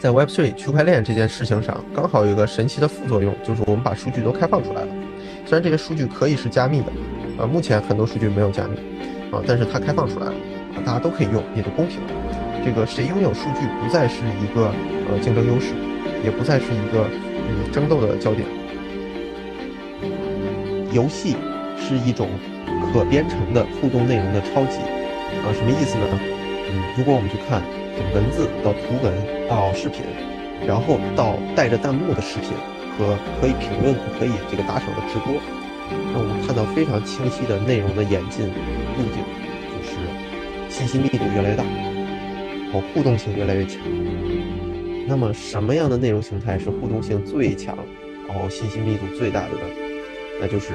在 Web3 区块链这件事情上，刚好有一个神奇的副作用，就是我们把数据都开放出来了。虽然这些数据可以是加密的，呃，目前很多数据没有加密，啊，但是它开放出来了，啊，大家都可以用，也都公平了。这个谁拥有数据不再是一个呃竞争优势，也不再是一个嗯争斗的焦点。游戏是一种可编程的互动内容的超级，啊，什么意思呢？嗯，如果我们去看文字到图文到视频，然后到带着弹幕的视频和可以评论、可以这个打赏的直播，那我们看到非常清晰的内容的演进路径，就是信息密度越来越大。哦，互动性越来越强。那么，什么样的内容形态是互动性最强，然后信息密度最大的呢？那就是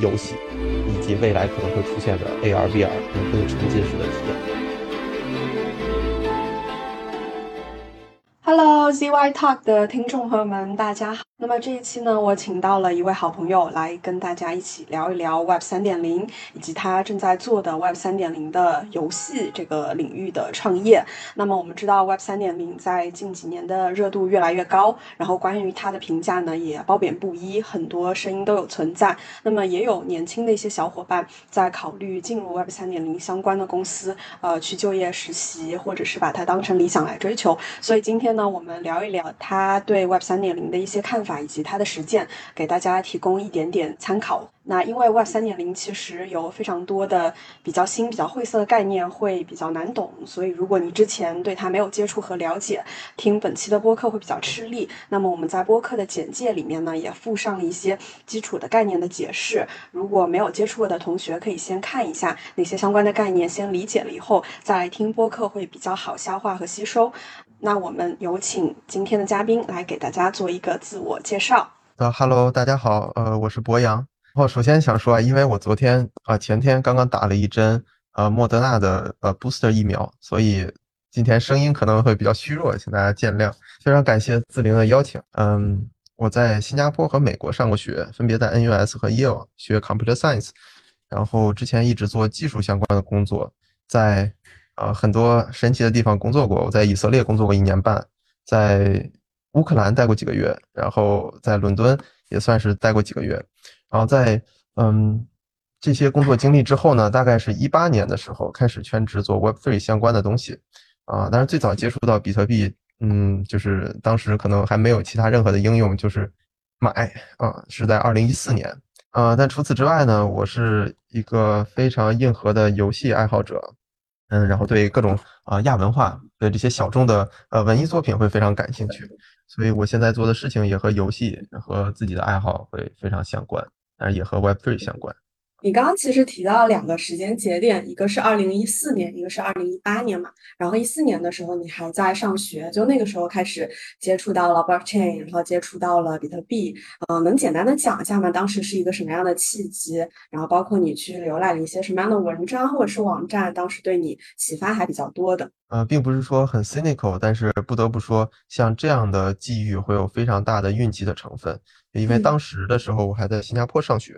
游戏，以及未来可能会出现的 AR、VR 等更沉浸式的体验。ZY Talk 的听众朋友们，大家好。那么这一期呢，我请到了一位好朋友来跟大家一起聊一聊 Web 三点零，以及他正在做的 Web 三点零的游戏这个领域的创业。那么我们知道 Web 三点零在近几年的热度越来越高，然后关于它的评价呢也褒贬不一，很多声音都有存在。那么也有年轻的一些小伙伴在考虑进入 Web 三点零相关的公司，呃，去就业实习，或者是把它当成理想来追求。所以今天呢，我们聊一聊他对 Web 三点零的一些看法。以及它的实践，给大家提供一点点参考。那因为 Web 三点零其实有非常多的比较新、比较晦涩的概念，会比较难懂，所以如果你之前对它没有接触和了解，听本期的播客会比较吃力。那么我们在播客的简介里面呢，也附上了一些基础的概念的解释。如果没有接触过的同学，可以先看一下哪些相关的概念，先理解了以后，再来听播客会比较好消化和吸收。那我们有请今天的嘉宾来给大家做一个自我介绍。呃，Hello，大家好，呃，我是博洋。然后首先想说啊，因为我昨天啊前天刚刚打了一针呃莫德纳的呃 booster 疫苗，所以今天声音可能会比较虚弱，请大家见谅。非常感谢自灵的邀请。嗯，我在新加坡和美国上过学，分别在 NUS 和 Yale 学 Computer Science，然后之前一直做技术相关的工作，在。啊，很多神奇的地方工作过。我在以色列工作过一年半，在乌克兰待过几个月，然后在伦敦也算是待过几个月。然后在嗯这些工作经历之后呢，大概是一八年的时候开始全职做 Web3 相关的东西啊。但是最早接触到比特币，嗯，就是当时可能还没有其他任何的应用，就是买啊，是在二零一四年啊。但除此之外呢，我是一个非常硬核的游戏爱好者。嗯，然后对各种啊亚文化的这些小众的呃文艺作品会非常感兴趣，所以我现在做的事情也和游戏和自己的爱好会非常相关，但是也和 Web3 相关。你刚刚其实提到两个时间节点，一个是二零一四年，一个是二零一八年嘛。然后一四年的时候你还在上学，就那个时候开始接触到了 blockchain，然后接触到了比特币。嗯，能简单的讲一下吗？当时是一个什么样的契机？然后包括你去浏览了一些什么样的文章或者是网站，当时对你启发还比较多的。呃，并不是说很 cynical，但是不得不说，像这样的际遇会有非常大的运气的成分，因为当时的时候我还在新加坡上学，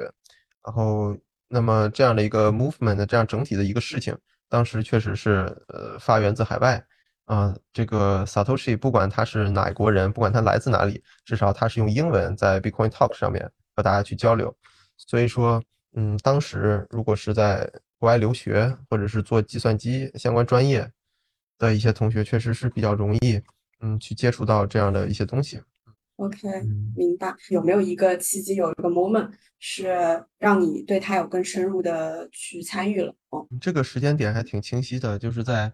然后。那么这样的一个 movement 的这样整体的一个事情，当时确实是呃发源自海外啊。这个 Satoshi 不管他是哪国人，不管他来自哪里，至少他是用英文在 Bitcoin Talk 上面和大家去交流。所以说，嗯，当时如果是在国外留学或者是做计算机相关专业的一些同学，确实是比较容易嗯去接触到这样的一些东西。OK，明白。有没有一个契机，有一个 moment 是让你对他有更深入的去参与了？哦，这个时间点还挺清晰的，就是在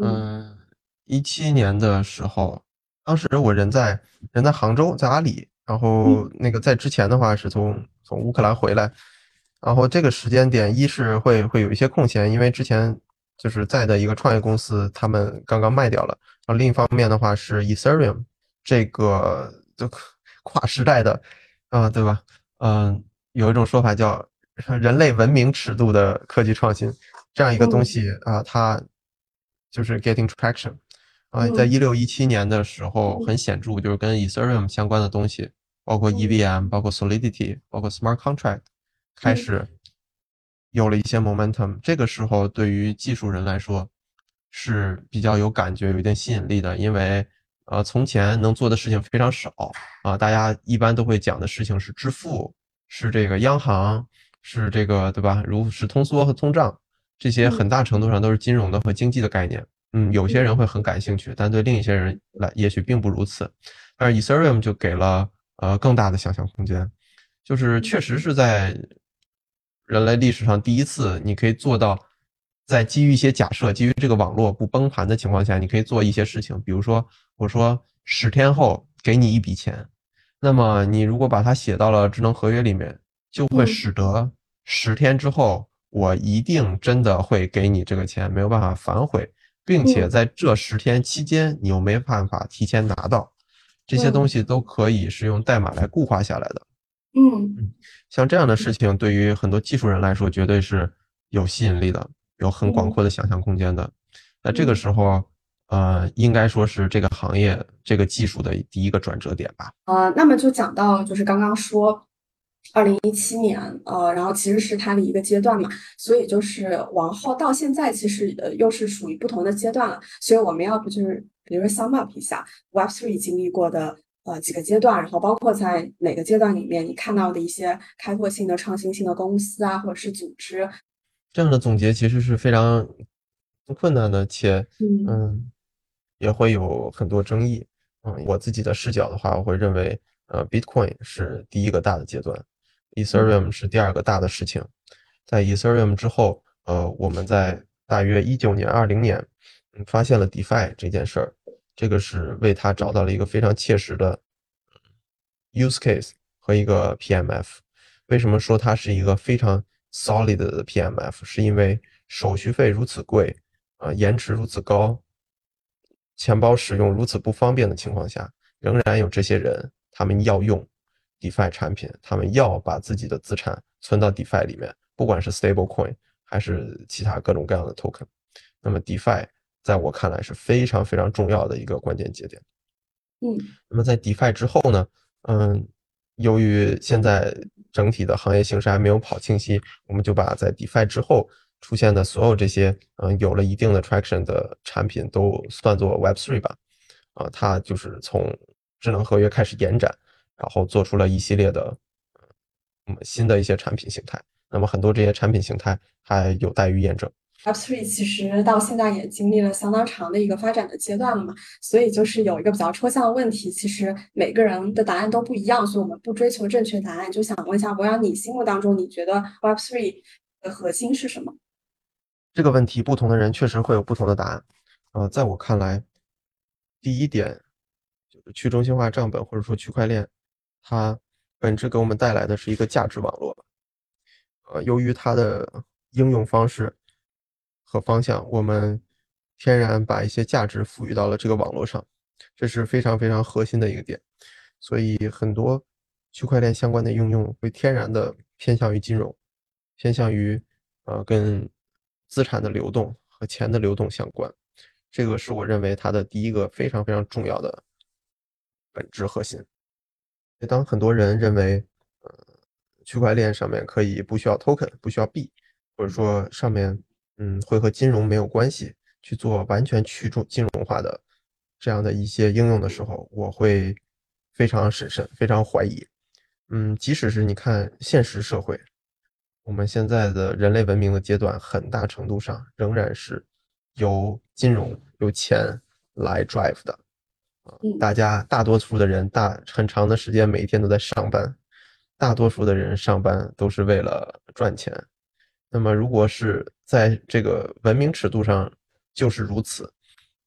嗯一七年的时候，当时我人在人在杭州，在阿里，然后那个在之前的话是从从乌克兰回来，然后这个时间点一是会会有一些空闲，因为之前就是在的一个创业公司他们刚刚卖掉了，然后另一方面的话是 Ethereum 这个。就跨时代的，啊，对吧？嗯，有一种说法叫人类文明尺度的科技创新，这样一个东西啊，它就是 getting traction 啊，在一六一七年的时候很显著，就是跟 Ethereum 相关的东西，包括 EVM，包括 Solidity，包括 Smart Contract，开始有了一些 momentum。这个时候对于技术人来说是比较有感觉、有一定吸引力的，因为呃，从前能做的事情非常少啊，大家一般都会讲的事情是支付，是这个央行，是这个对吧？如是通缩和通胀，这些很大程度上都是金融的和经济的概念。嗯，有些人会很感兴趣，但对另一些人来，也许并不如此。但是 Ethereum 就给了呃更大的想象空间，就是确实是在人类历史上第一次，你可以做到在基于一些假设，基于这个网络不崩盘的情况下，你可以做一些事情。比如说，我说十天后给你一笔钱，那么你如果把它写到了智能合约里面，就会使得十天之后我一定真的会给你这个钱，没有办法反悔。并且在这十天期间，你又没办法提前拿到，这些东西都可以是用代码来固化下来的。嗯，像这样的事情，对于很多技术人来说，绝对是有吸引力的，有很广阔的想象空间的。那这个时候，呃，应该说是这个行业这个技术的第一个转折点吧。呃，那么就讲到就是刚刚说。二零一七年，呃，然后其实是它的一个阶段嘛，所以就是往后到现在，其实呃又是属于不同的阶段了。所以我们要不就是比如说 sum up 一下 Web Three 经历过的呃几个阶段，然后包括在哪个阶段里面你看到的一些开拓性的、创新性的公司啊，或者是组织。这样的总结其实是非常困难的，且嗯也会有很多争议。嗯，我自己的视角的话，我会认为呃 Bitcoin 是第一个大的阶段。Ethereum 是第二个大的事情，在 Ethereum 之后，呃，我们在大约一九年、二零年，嗯，发现了 DeFi 这件事儿，这个是为它找到了一个非常切实的 use case 和一个 PMF。为什么说它是一个非常 solid 的 PMF？是因为手续费如此贵，啊，延迟如此高，钱包使用如此不方便的情况下，仍然有这些人，他们要用。DeFi 产品，他们要把自己的资产存到 DeFi 里面，不管是 Stable Coin 还是其他各种各样的 Token。那么 DeFi 在我看来是非常非常重要的一个关键节点。嗯，那么在 DeFi 之后呢？嗯，由于现在整体的行业形势还没有跑清晰，我们就把在 DeFi 之后出现的所有这些嗯有了一定的 traction 的产品都算作 Web3 吧。啊，它就是从智能合约开始延展。然后做出了一系列的，嗯，新的一些产品形态。那么很多这些产品形态还有待于验证。Web3 其实到现在也经历了相当长的一个发展的阶段了嘛，所以就是有一个比较抽象的问题，其实每个人的答案都不一样，所以我们不追求正确答案，就想问一下博洋，你心目当中你觉得 Web3 的核心是什么？这个问题，不同的人确实会有不同的答案。呃，在我看来，第一点就是去中心化账本或者说区块链。它本质给我们带来的是一个价值网络，呃，由于它的应用方式和方向，我们天然把一些价值赋予到了这个网络上，这是非常非常核心的一个点。所以很多区块链相关的应用会天然的偏向于金融，偏向于呃跟资产的流动和钱的流动相关。这个是我认为它的第一个非常非常重要的本质核心。当很多人认为，呃，区块链上面可以不需要 token，不需要币，或者说上面，嗯，会和金融没有关系，去做完全去中金融化的这样的一些应用的时候，我会非常审慎，非常怀疑。嗯，即使是你看现实社会，我们现在的人类文明的阶段，很大程度上仍然是由金融、由钱来 drive 的。大家大多数的人大很长的时间每一天都在上班，大多数的人上班都是为了赚钱。那么，如果是在这个文明尺度上就是如此，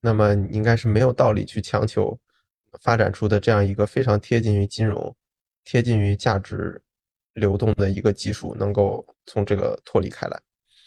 那么应该是没有道理去强求发展出的这样一个非常贴近于金融、贴近于价值流动的一个技术能够从这个脱离开来。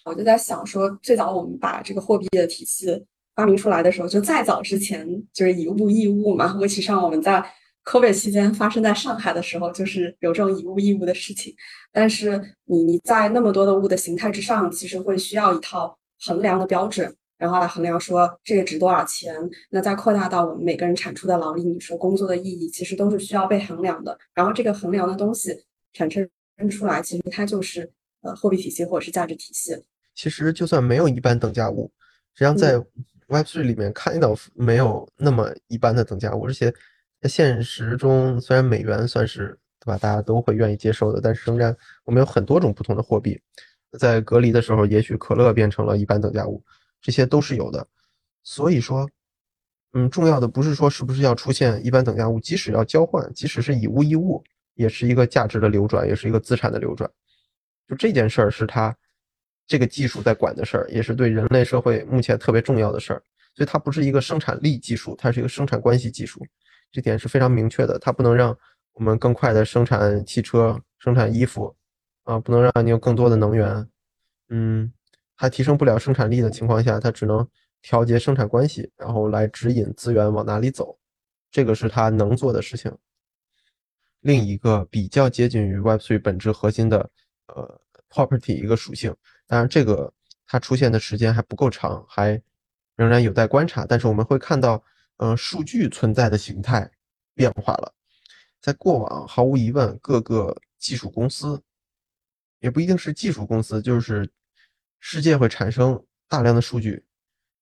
我就在想说，最早我们把这个货币的体系。发明出来的时候，就再早之前就是以物易物嘛。尤其上我们在 COVID 期间发生在上海的时候，就是有这种以物易物的事情。但是你你在那么多的物的形态之上，其实会需要一套衡量的标准，然后来衡量说这个值多少钱。那再扩大到我们每个人产出的劳力，你说工作的意义，其实都是需要被衡量的。然后这个衡量的东西产生出来，其实它就是呃货币体系或者是价值体系。其实就算没有一般等价物，实际上在 Web3 里面看到没有那么一般的等价物，而且在现实中，虽然美元算是对吧，大家都会愿意接受的，但是仍然我们有很多种不同的货币，在隔离的时候，也许可乐变成了一般等价物，这些都是有的。所以说，嗯，重要的不是说是不是要出现一般等价物，即使要交换，即使是以物易物，也是一个价值的流转，也是一个资产的流转。就这件事儿是它这个技术在管的事儿，也是对人类社会目前特别重要的事儿。所以它不是一个生产力技术，它是一个生产关系技术，这点是非常明确的。它不能让我们更快的生产汽车、生产衣服，啊，不能让你有更多的能源，嗯，它提升不了生产力的情况下，它只能调节生产关系，然后来指引资源往哪里走，这个是它能做的事情。另一个比较接近于 Web3 本质核心的，呃，property 一个属性，当然这个它出现的时间还不够长，还。仍然有待观察，但是我们会看到，呃，数据存在的形态变化了。在过往，毫无疑问，各个技术公司，也不一定是技术公司，就是世界会产生大量的数据。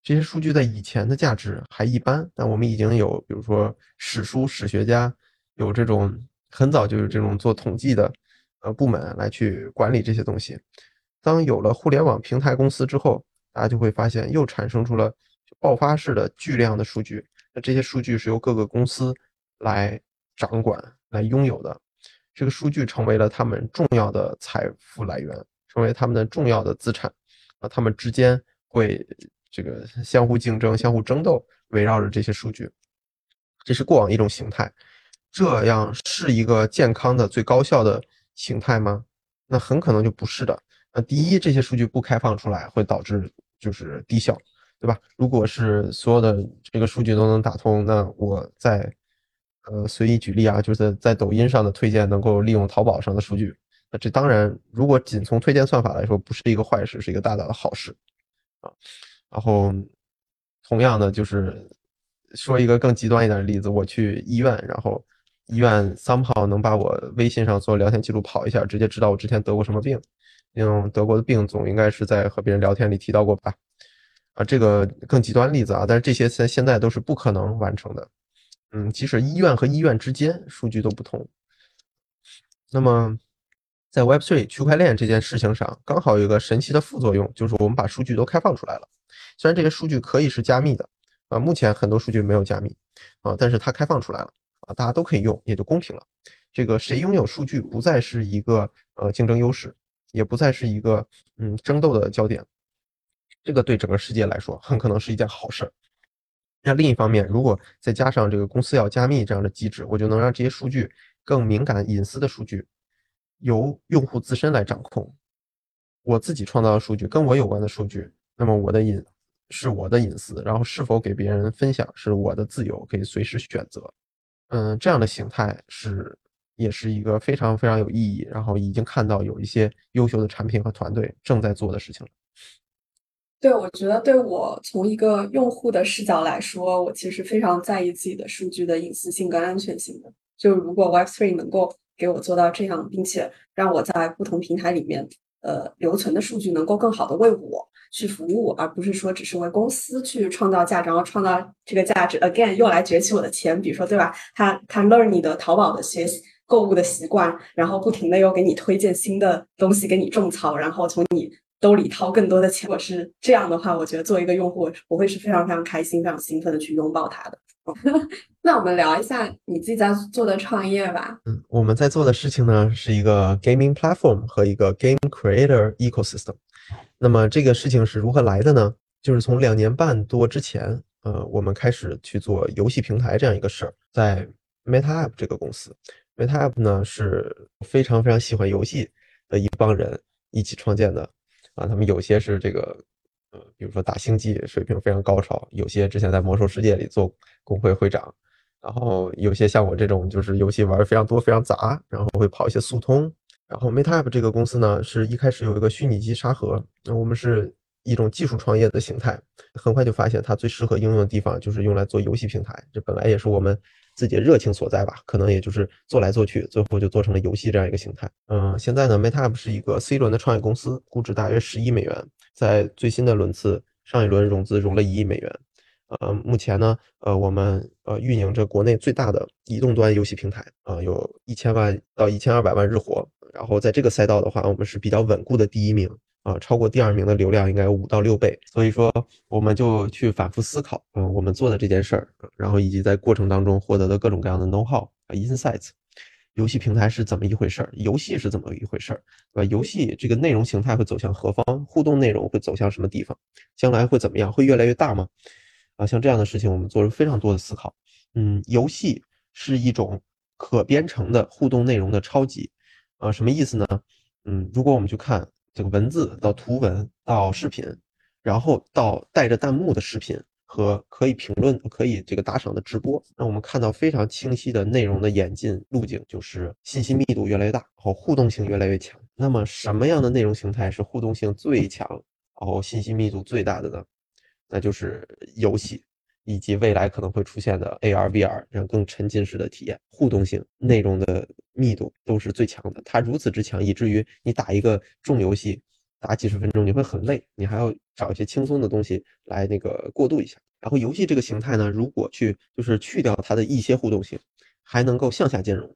这些数据在以前的价值还一般，但我们已经有，比如说史书史学家有这种很早就有这种做统计的呃部门来去管理这些东西。当有了互联网平台公司之后，大家就会发现又产生出了。爆发式的巨量的数据，那这些数据是由各个公司来掌管、来拥有的。这个数据成为了他们重要的财富来源，成为他们的重要的资产。啊，他们之间会这个相互竞争、相互争斗，围绕着这些数据。这是过往一种形态，这样是一个健康的、最高效的形态吗？那很可能就不是的。那第一，这些数据不开放出来，会导致就是低效。对吧？如果是所有的这个数据都能打通，那我在呃随意举例啊，就是在抖音上的推荐能够利用淘宝上的数据，那这当然如果仅从推荐算法来说，不是一个坏事，是一个大大的好事啊。然后同样的，就是说一个更极端一点的例子，我去医院，然后医院 somehow 能把我微信上所有聊天记录跑一下，直接知道我之前得过什么病，因为得过的病总应该是在和别人聊天里提到过吧。啊，这个更极端例子啊，但是这些现现在都是不可能完成的。嗯，即使医院和医院之间数据都不同。那么，在 Web3 区块链这件事情上，刚好有一个神奇的副作用，就是我们把数据都开放出来了。虽然这些数据可以是加密的，啊，目前很多数据没有加密，啊，但是它开放出来了，啊，大家都可以用，也就公平了。这个谁拥有数据不再是一个呃竞争优势，也不再是一个嗯争斗的焦点。这个对整个世界来说很可能是一件好事儿。那另一方面，如果再加上这个公司要加密这样的机制，我就能让这些数据更敏感、隐私的数据由用户自身来掌控。我自己创造的数据，跟我有关的数据，那么我的隐是我的隐私，然后是否给别人分享是我的自由，可以随时选择。嗯，这样的形态是也是一个非常非常有意义，然后已经看到有一些优秀的产品和团队正在做的事情了。对，我觉得对我从一个用户的视角来说，我其实非常在意自己的数据的隐私性跟安全性的。就如果 Web3 能够给我做到这样，并且让我在不同平台里面，呃，留存的数据能够更好的为我去服务，而不是说只是为公司去创造价值，然后创造这个价值 again 又来攫取我的钱。比如说，对吧？他他 learn 你的淘宝的学习购物的习惯，然后不停的又给你推荐新的东西给你种草，然后从你。兜里掏更多的钱，如果是这样的话，我觉得作为一个用户，我会是非常非常开心、非常兴奋的去拥抱它的。那我们聊一下你自己在做的创业吧。嗯，我们在做的事情呢，是一个 gaming platform 和一个 game creator ecosystem。那么这个事情是如何来的呢？就是从两年半多之前，呃，我们开始去做游戏平台这样一个事儿，在 MetaApp 这个公司，MetaApp 呢是非常非常喜欢游戏的一帮人一起创建的。啊，他们有些是这个，比如说打星际水平非常高超，有些之前在魔兽世界里做工会会长，然后有些像我这种就是游戏玩的非常多非常杂，然后会跑一些速通。然后 MetaApp 这个公司呢，是一开始有一个虚拟机沙盒，那我们是一种技术创业的形态，很快就发现它最适合应用的地方就是用来做游戏平台，这本来也是我们。自己的热情所在吧，可能也就是做来做去，最后就做成了游戏这样一个形态。嗯，现在呢，MetaApp 是一个 C 轮的创业公司，估值大约十亿美元，在最新的轮次上一轮融资融了一亿美元。呃，目前呢，呃，我们呃运营着国内最大的移动端游戏平台，啊，有一千万到一千二百万日活。然后在这个赛道的话，我们是比较稳固的第一名，啊，超过第二名的流量应该有五到六倍。所以说，我们就去反复思考，嗯，我们做的这件事儿，然后以及在过程当中获得的各种各样的 know how 啊 insights。游戏平台是怎么一回事儿？游戏是怎么一回事儿？对吧？游戏这个内容形态会走向何方？互动内容会走向什么地方？将来会怎么样？会越来越大吗？啊，像这样的事情，我们做了非常多的思考。嗯，游戏是一种可编程的互动内容的超级。啊，什么意思呢？嗯，如果我们去看这个文字到图文到视频，然后到带着弹幕的视频。和可以评论、可以这个打赏的直播，让我们看到非常清晰的内容的演进路径，就是信息密度越来越大，然后互动性越来越强。那么什么样的内容形态是互动性最强，然后信息密度最大的呢？那就是游戏，以及未来可能会出现的 AR、VR 这样更沉浸式的体验，互动性、内容的密度都是最强的。它如此之强，以至于你打一个重游戏。打几十分钟你会很累，你还要找一些轻松的东西来那个过渡一下。然后游戏这个形态呢，如果去就是去掉它的一些互动性，还能够向下兼容。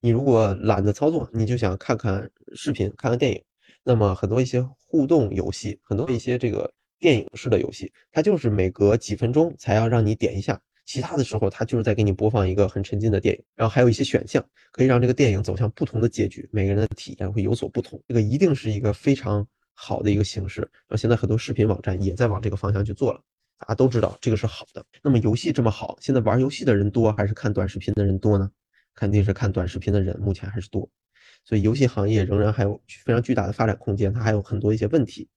你如果懒得操作，你就想看看视频、看看电影，那么很多一些互动游戏，很多一些这个电影式的游戏，它就是每隔几分钟才要让你点一下，其他的时候它就是在给你播放一个很沉浸的电影。然后还有一些选项可以让这个电影走向不同的结局，每个人的体验会有所不同。这个一定是一个非常。好的一个形式，然后现在很多视频网站也在往这个方向去做了，大家都知道这个是好的。那么游戏这么好，现在玩游戏的人多还是看短视频的人多呢？肯定是看短视频的人目前还是多，所以游戏行业仍然还有非常巨大的发展空间，它还有很多一些问题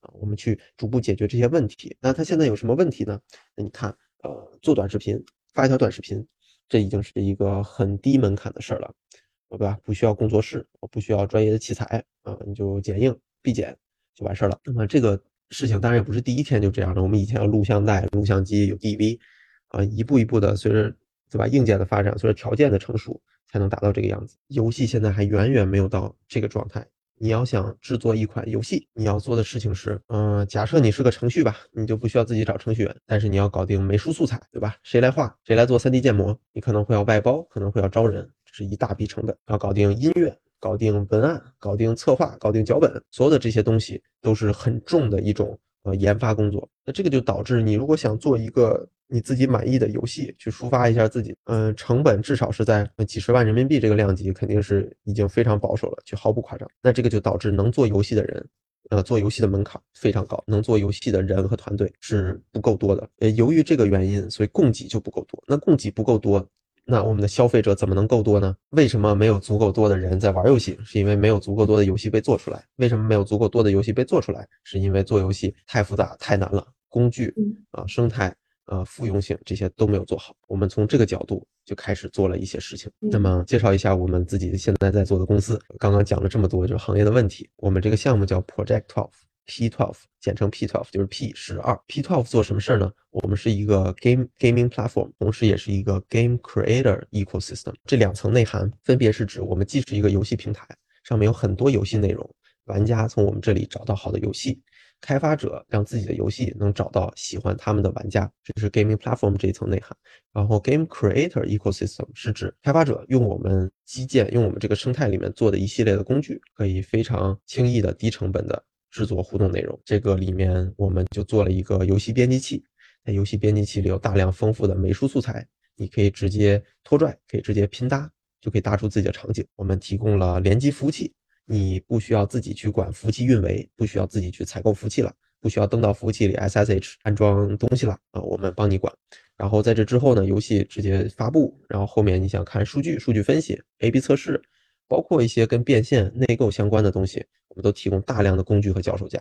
啊，我们去逐步解决这些问题。那它现在有什么问题呢？那你看，呃，做短视频，发一条短视频，这已经是一个很低门槛的事儿了，对吧？不需要工作室，我不需要专业的器材啊，你就剪映、必剪。就完事儿了。那么这个事情当然也不是第一天就这样的。我们以前有录像带、录像机，有 DV，啊，一步一步的随着对吧硬件的发展，随着条件的成熟，才能达到这个样子。游戏现在还远远没有到这个状态。你要想制作一款游戏，你要做的事情是，嗯，假设你是个程序吧，你就不需要自己找程序员，但是你要搞定美术素材，对吧？谁来画？谁来做 3D 建模？你可能会要外包，可能会要招人，这是一大笔成本。要搞定音乐。搞定文案，搞定策划，搞定脚本，所有的这些东西都是很重的一种呃研发工作。那这个就导致你如果想做一个你自己满意的游戏，去抒发一下自己，嗯，成本至少是在几十万人民币这个量级，肯定是已经非常保守了，就毫不夸张。那这个就导致能做游戏的人，呃，做游戏的门槛非常高，能做游戏的人和团队是不够多的。呃，由于这个原因，所以供给就不够多。那供给不够多。那我们的消费者怎么能够多呢？为什么没有足够多的人在玩游戏？是因为没有足够多的游戏被做出来。为什么没有足够多的游戏被做出来？是因为做游戏太复杂、太难了，工具啊、生态啊、复用性这些都没有做好。我们从这个角度就开始做了一些事情。那么介绍一下我们自己现在在做的公司。刚刚讲了这么多，就是行业的问题。我们这个项目叫 Project Twelve。P12 简称 P12 就是 P 十二。P12 做什么事儿呢？我们是一个 game gaming platform，同时也是一个 game creator ecosystem。这两层内涵分别是指，我们既是一个游戏平台，上面有很多游戏内容，玩家从我们这里找到好的游戏，开发者让自己的游戏能找到喜欢他们的玩家，这是 gaming platform 这一层内涵。然后 game creator ecosystem 是指开发者用我们基建、用我们这个生态里面做的一系列的工具，可以非常轻易的、低成本的。制作互动内容，这个里面我们就做了一个游戏编辑器，在游戏编辑器里有大量丰富的美术素材，你可以直接拖拽，可以直接拼搭，就可以搭出自己的场景。我们提供了联机服务器，你不需要自己去管服务器运维，不需要自己去采购服务器了，不需要登到服务器里 SSH 安装东西了啊，我们帮你管。然后在这之后呢，游戏直接发布，然后后面你想看数据、数据分析、A/B 测试。包括一些跟变现、内购相关的东西，我们都提供大量的工具和脚手架。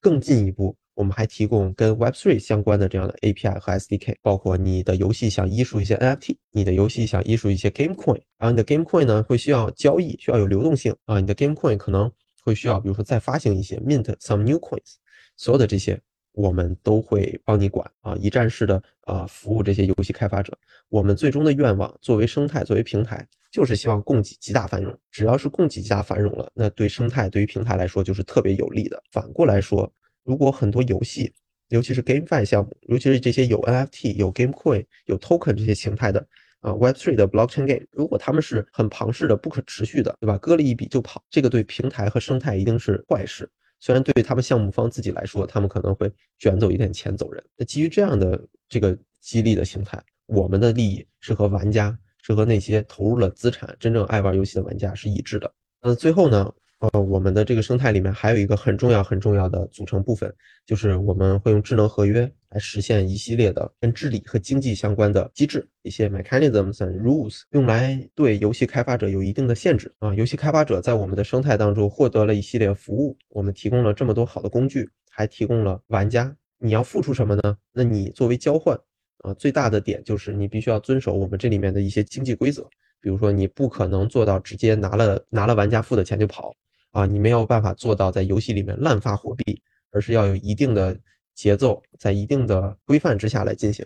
更进一步，我们还提供跟 Web3 相关的这样的 API 和 SDK。包括你的游戏想依述一些 NFT，你的游戏想依述一些 Game Coin，然后你的 Game Coin 呢会需要交易，需要有流动性啊。你的 Game Coin 可能会需要，比如说再发行一些 Mint some new coins，所有的这些我们都会帮你管啊，一站式的啊服务这些游戏开发者。我们最终的愿望，作为生态，作为平台。就是希望供给极大繁荣，只要是供给极大繁荣了，那对生态对于平台来说就是特别有利的。反过来说，如果很多游戏尤其是 GameFi 项目，尤其是这些有 NFT、有 GameCoin、有 Token 这些形态的啊 Web3 的 Blockchain Game，如果他们是很庞氏的、不可持续的，对吧？割了一笔就跑，这个对平台和生态一定是坏事。虽然对于他们项目方自己来说，他们可能会卷走一点钱走人。那基于这样的这个激励的形态，我们的利益是和玩家，是和那些投入了资产、真正爱玩游戏的玩家是一致的。那最后呢？呃，我们的这个生态里面还有一个很重要、很重要的组成部分，就是我们会用智能合约来实现一系列的跟治理和经济相关的机制，一些 mechanisms and rules，用来对游戏开发者有一定的限制啊。游戏开发者在我们的生态当中获得了一系列服务，我们提供了这么多好的工具，还提供了玩家，你要付出什么呢？那你作为交换啊，最大的点就是你必须要遵守我们这里面的一些经济规则，比如说你不可能做到直接拿了拿了玩家付的钱就跑。啊，你没有办法做到在游戏里面滥发货币，而是要有一定的节奏，在一定的规范之下来进行。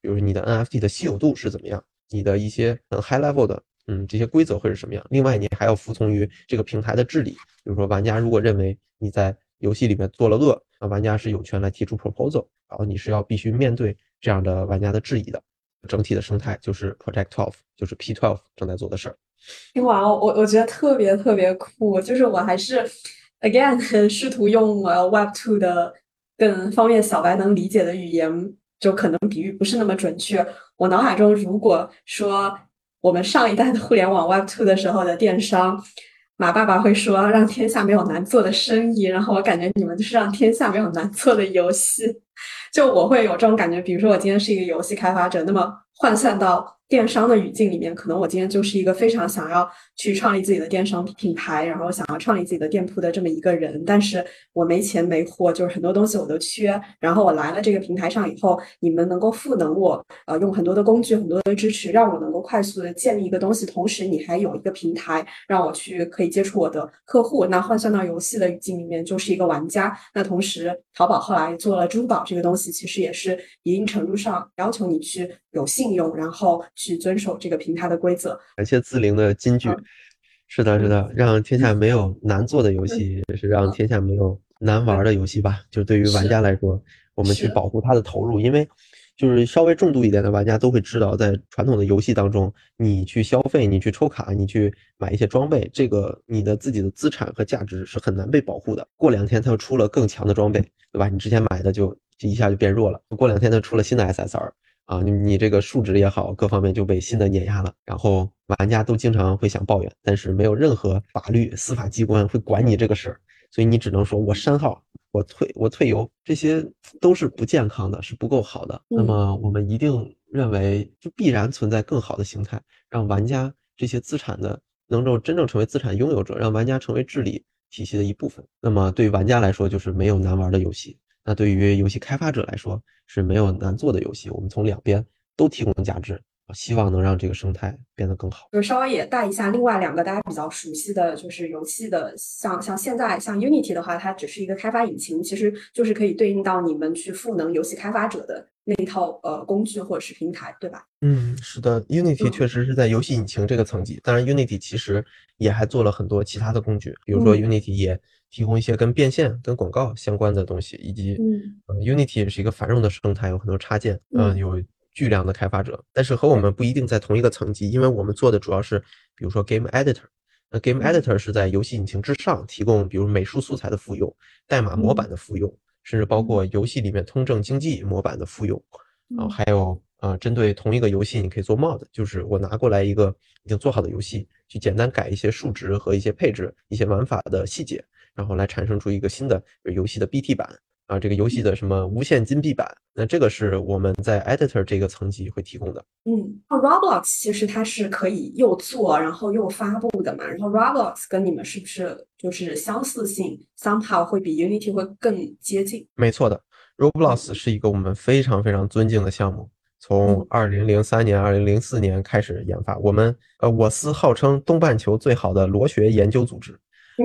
比如你的 NFT 的稀有度是怎么样，你的一些很 high level 的，嗯，这些规则会是什么样。另外，你还要服从于这个平台的治理。比如说，玩家如果认为你在游戏里面做了恶，那玩家是有权来提出 proposal，然后你是要必须面对这样的玩家的质疑的。整体的生态就是 Project Twelve，就是 P Twelve 正在做的事儿。听完我我觉得特别特别酷，就是我还是 again 试图用呃 Web Two 的更方便小白能理解的语言，就可能比喻不是那么准确。我脑海中如果说我们上一代的互联网 Web Two 的时候的电商，马爸爸会说让天下没有难做的生意，然后我感觉你们就是让天下没有难做的游戏。就我会有这种感觉，比如说我今天是一个游戏开发者，那么换算到。电商的语境里面，可能我今天就是一个非常想要去创立自己的电商品牌，然后想要创立自己的店铺的这么一个人，但是我没钱没货，就是很多东西我都缺。然后我来了这个平台上以后，你们能够赋能我，呃，用很多的工具、很多的支持，让我能够快速的建立一个东西，同时你还有一个平台让我去可以接触我的客户。那换算到游戏的语境里面，就是一个玩家。那同时，淘宝后来做了支付宝这个东西，其实也是一定程度上要求你去有信用，然后。去遵守这个平台的规则。感谢自灵的金句，是的，是的，让天下没有难做的游戏，也是让天下没有难玩的游戏吧。就对于玩家来说，我们去保护他的投入，因为就是稍微重度一点的玩家都会知道，在传统的游戏当中，你去消费，你去抽卡，你去买一些装备，这个你的自己的资产和价值是很难被保护的。过两天它又出了更强的装备，对吧？你之前买的就就一下就变弱了。过两天他出了新的 SSR。啊，你你这个数值也好，各方面就被新的碾压了。然后玩家都经常会想抱怨，但是没有任何法律、司法机关会管你这个事儿，所以你只能说我删号，我退我退游，这些都是不健康的，是不够好的。那么我们一定认为，就必然存在更好的形态，让玩家这些资产的能够真正成为资产拥有者，让玩家成为治理体系的一部分。那么对于玩家来说，就是没有难玩的游戏。那对于游戏开发者来说是没有难做的游戏，我们从两边都提供价值，希望能让这个生态变得更好。就稍微也带一下另外两个大家比较熟悉的就是游戏的，像像现在像 Unity 的话，它只是一个开发引擎，其实就是可以对应到你们去赋能游戏开发者的那一套呃工具或者是平台，对吧？嗯，是的，Unity 确实是在游戏引擎这个层级，当然 Unity 其实也还做了很多其他的工具，比如说 Unity 也。提供一些跟变现、跟广告相关的东西，以及，呃，Unity 也是一个繁荣的生态，有很多插件，嗯，有巨量的开发者，但是和我们不一定在同一个层级，因为我们做的主要是，比如说 Game Editor，那 Game Editor 是在游戏引擎之上提供，比如美术素材的复用、代码模板的复用，甚至包括游戏里面通证经济模板的复用，然后还有，呃，针对同一个游戏，你可以做 Mod，就是我拿过来一个已经做好的游戏，去简单改一些数值和一些配置、一些玩法的细节。然后来产生出一个新的游戏的 BT 版啊，这个游戏的什么无限金币版，那这个是我们在 Editor 这个层级会提供的。嗯，Roblox 其实它是可以又做然后又发布的嘛，然后 Roblox 跟你们是不是就是相似性 somehow 会比 Unity 会更接近？没错的，Roblox 是一个我们非常非常尊敬的项目，从二零零三年、二零零四年开始研发，我们呃我司号称东半球最好的螺旋研究组织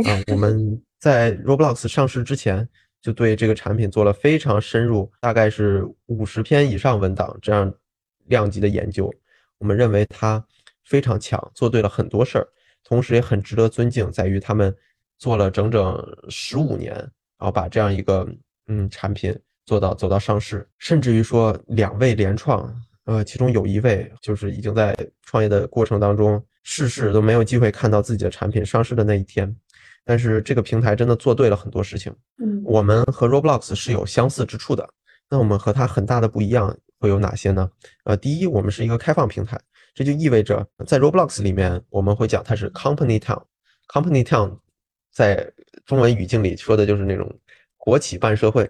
啊，我们。在 Roblox 上市之前，就对这个产品做了非常深入，大概是五十篇以上文档这样量级的研究。我们认为它非常强，做对了很多事儿，同时也很值得尊敬，在于他们做了整整十五年，然后把这样一个嗯产品做到走到上市，甚至于说两位联创，呃，其中有一位就是已经在创业的过程当中逝世，都没有机会看到自己的产品上市的那一天。但是这个平台真的做对了很多事情。嗯，我们和 Roblox 是有相似之处的。那我们和它很大的不一样会有哪些呢？呃，第一，我们是一个开放平台，这就意味着在 Roblox 里面，我们会讲它是 Company Town。Company Town 在中文语境里说的就是那种国企办社会。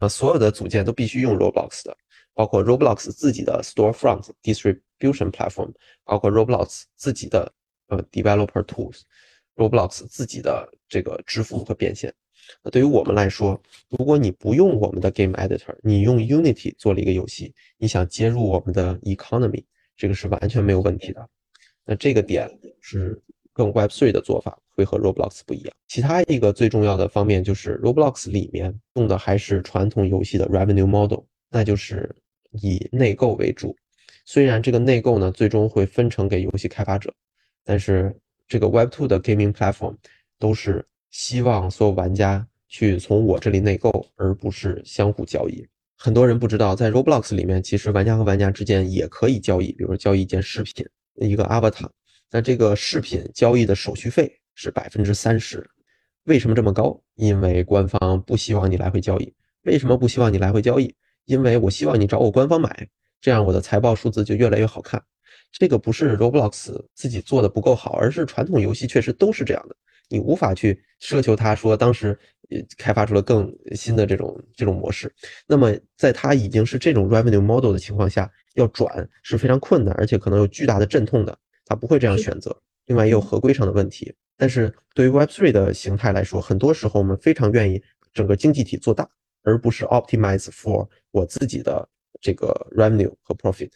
呃，所有的组件都必须用 Roblox 的，包括 Roblox 自己的 Storefront Distribution Platform，包括 Roblox 自己的呃 Developer Roblox 自己的这个支付和变现。那对于我们来说，如果你不用我们的 Game Editor，你用 Unity 做了一个游戏，你想接入我们的 Economy，这个是完全没有问题的。那这个点是更 Web3 的做法。会和 Roblox 不一样。其他一个最重要的方面就是 Roblox 里面用的还是传统游戏的 Revenue Model，那就是以内购为主。虽然这个内购呢最终会分成给游戏开发者，但是这个 Web2 的 Gaming Platform 都是希望所有玩家去从我这里内购，而不是相互交易。很多人不知道，在 Roblox 里面，其实玩家和玩家之间也可以交易，比如交易一件饰品、一个 Avatar。那这个饰品交易的手续费。是百分之三十，为什么这么高？因为官方不希望你来回交易。为什么不希望你来回交易？因为我希望你找我官方买，这样我的财报数字就越来越好看。这个不是 Roblox 自己做的不够好，而是传统游戏确实都是这样的。你无法去奢求他说当时开发出了更新的这种这种模式。那么在它已经是这种 Revenue Model 的情况下，要转是非常困难，而且可能有巨大的阵痛的。他不会这样选择。另外也有合规上的问题。但是对于 Web3 的形态来说，很多时候我们非常愿意整个经济体做大，而不是 optimize for 我自己的这个 revenue 和 profit。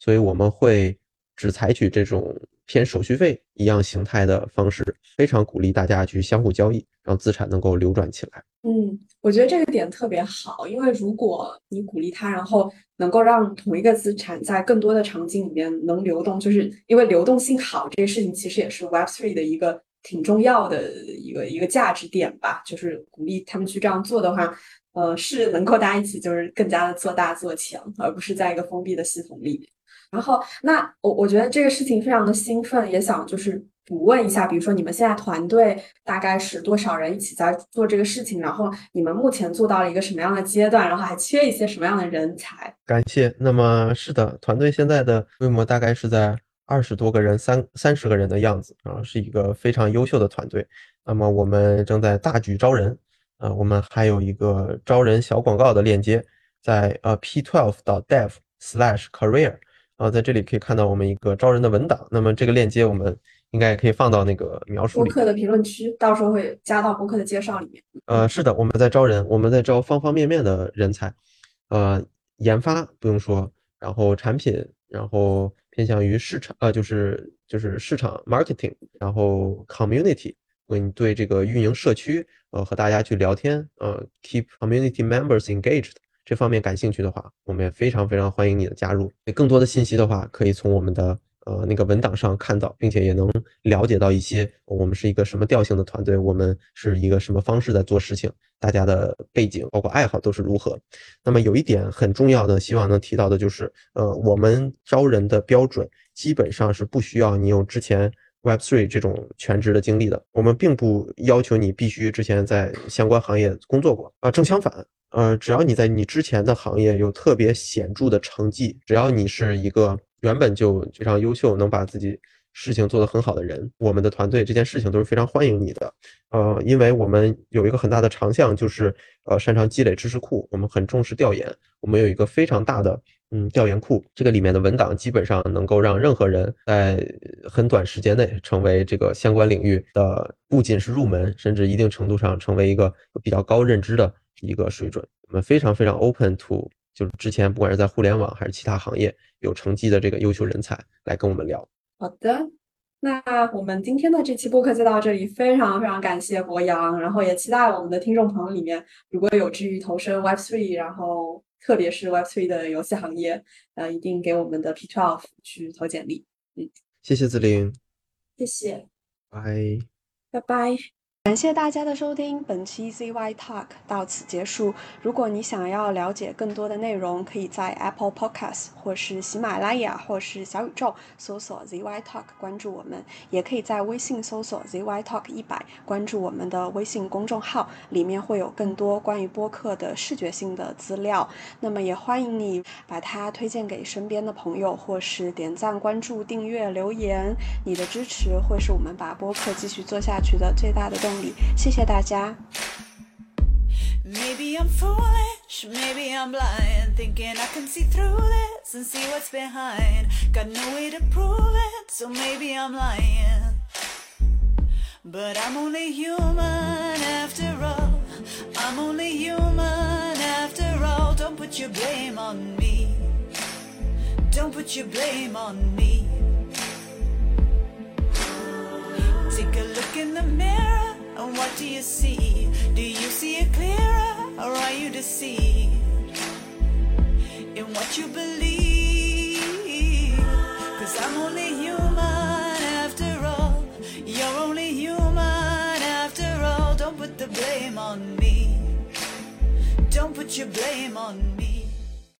所以我们会只采取这种偏手续费一样形态的方式，非常鼓励大家去相互交易，让资产能够流转起来。嗯，我觉得这个点特别好，因为如果你鼓励它，然后能够让同一个资产在更多的场景里面能流动，就是因为流动性好这个事情，其实也是 Web3 的一个。挺重要的一个一个价值点吧，就是鼓励他们去这样做的话，呃，是能够大家一起就是更加的做大做强，而不是在一个封闭的系统里面。然后，那我我觉得这个事情非常的兴奋，也想就是补问一下，比如说你们现在团队大概是多少人一起在做这个事情？然后你们目前做到了一个什么样的阶段？然后还缺一些什么样的人才？感谢。那么是的，团队现在的规模大概是在。二十多个人，三三十个人的样子啊，是一个非常优秀的团队。那么我们正在大举招人，呃，我们还有一个招人小广告的链接，在呃 p12 到 dev slash career 啊，在这里可以看到我们一个招人的文档。那么这个链接我们应该也可以放到那个描述里。博客的评论区，到时候会加到博客的介绍里面。呃，是的，我们在招人，我们在招方方面面的人才，呃，研发不用说，然后产品，然后。偏向于市场，呃，就是就是市场 marketing，然后 community，你对这个运营社区，呃，和大家去聊天，呃，keep community members engaged 这方面感兴趣的话，我们也非常非常欢迎你的加入。更多的信息的话，可以从我们的。呃，那个文档上看到，并且也能了解到一些我们是一个什么调性的团队，我们是一个什么方式在做事情，大家的背景包括爱好都是如何。那么有一点很重要的，希望能提到的就是，呃，我们招人的标准基本上是不需要你有之前 Web3 这种全职的经历的，我们并不要求你必须之前在相关行业工作过啊，正相反，呃，只要你在你之前的行业有特别显著的成绩，只要你是一个。原本就非常优秀，能把自己事情做得很好的人，我们的团队这件事情都是非常欢迎你的。呃，因为我们有一个很大的长项，就是呃擅长积累知识库，我们很重视调研，我们有一个非常大的嗯调研库，这个里面的文档基本上能够让任何人在很短时间内成为这个相关领域的，不仅是入门，甚至一定程度上成为一个比较高认知的一个水准。我们非常非常 open to。就是之前不管是在互联网还是其他行业有成绩的这个优秀人才来跟我们聊。好的，那我们今天的这期播客就到这里，非常非常感谢博洋，然后也期待我们的听众朋友里面如果有志于投身 Web3，然后特别是 Web3 的游戏行业，呃，一定给我们的 P12 去投简历。嗯，谢谢子林，谢谢，拜，拜拜。感谢大家的收听，本期 ZY Talk 到此结束。如果你想要了解更多的内容，可以在 Apple Podcast 或是喜马拉雅或是小宇宙搜索 ZY Talk 关注我们，也可以在微信搜索 ZY Talk 一百关注我们的微信公众号，里面会有更多关于播客的视觉性的资料。那么也欢迎你把它推荐给身边的朋友，或是点赞、关注、订阅、留言。你的支持会是我们把播客继续做下去的最大的动力。谢谢大家。Maybe I'm foolish, maybe I'm blind, thinking I can see through this and see what's behind. Got no way to prove it, so maybe I'm lying. But I'm only human after all. I'm only human after all. Don't put your blame on me. Don't put your blame on me. Take a look in the mirror and what do you see? Do you see it clearer or are you deceived in what you believe? Cause I'm only human after all. You're only human after all. Don't put the blame on me. Don't put your blame on me.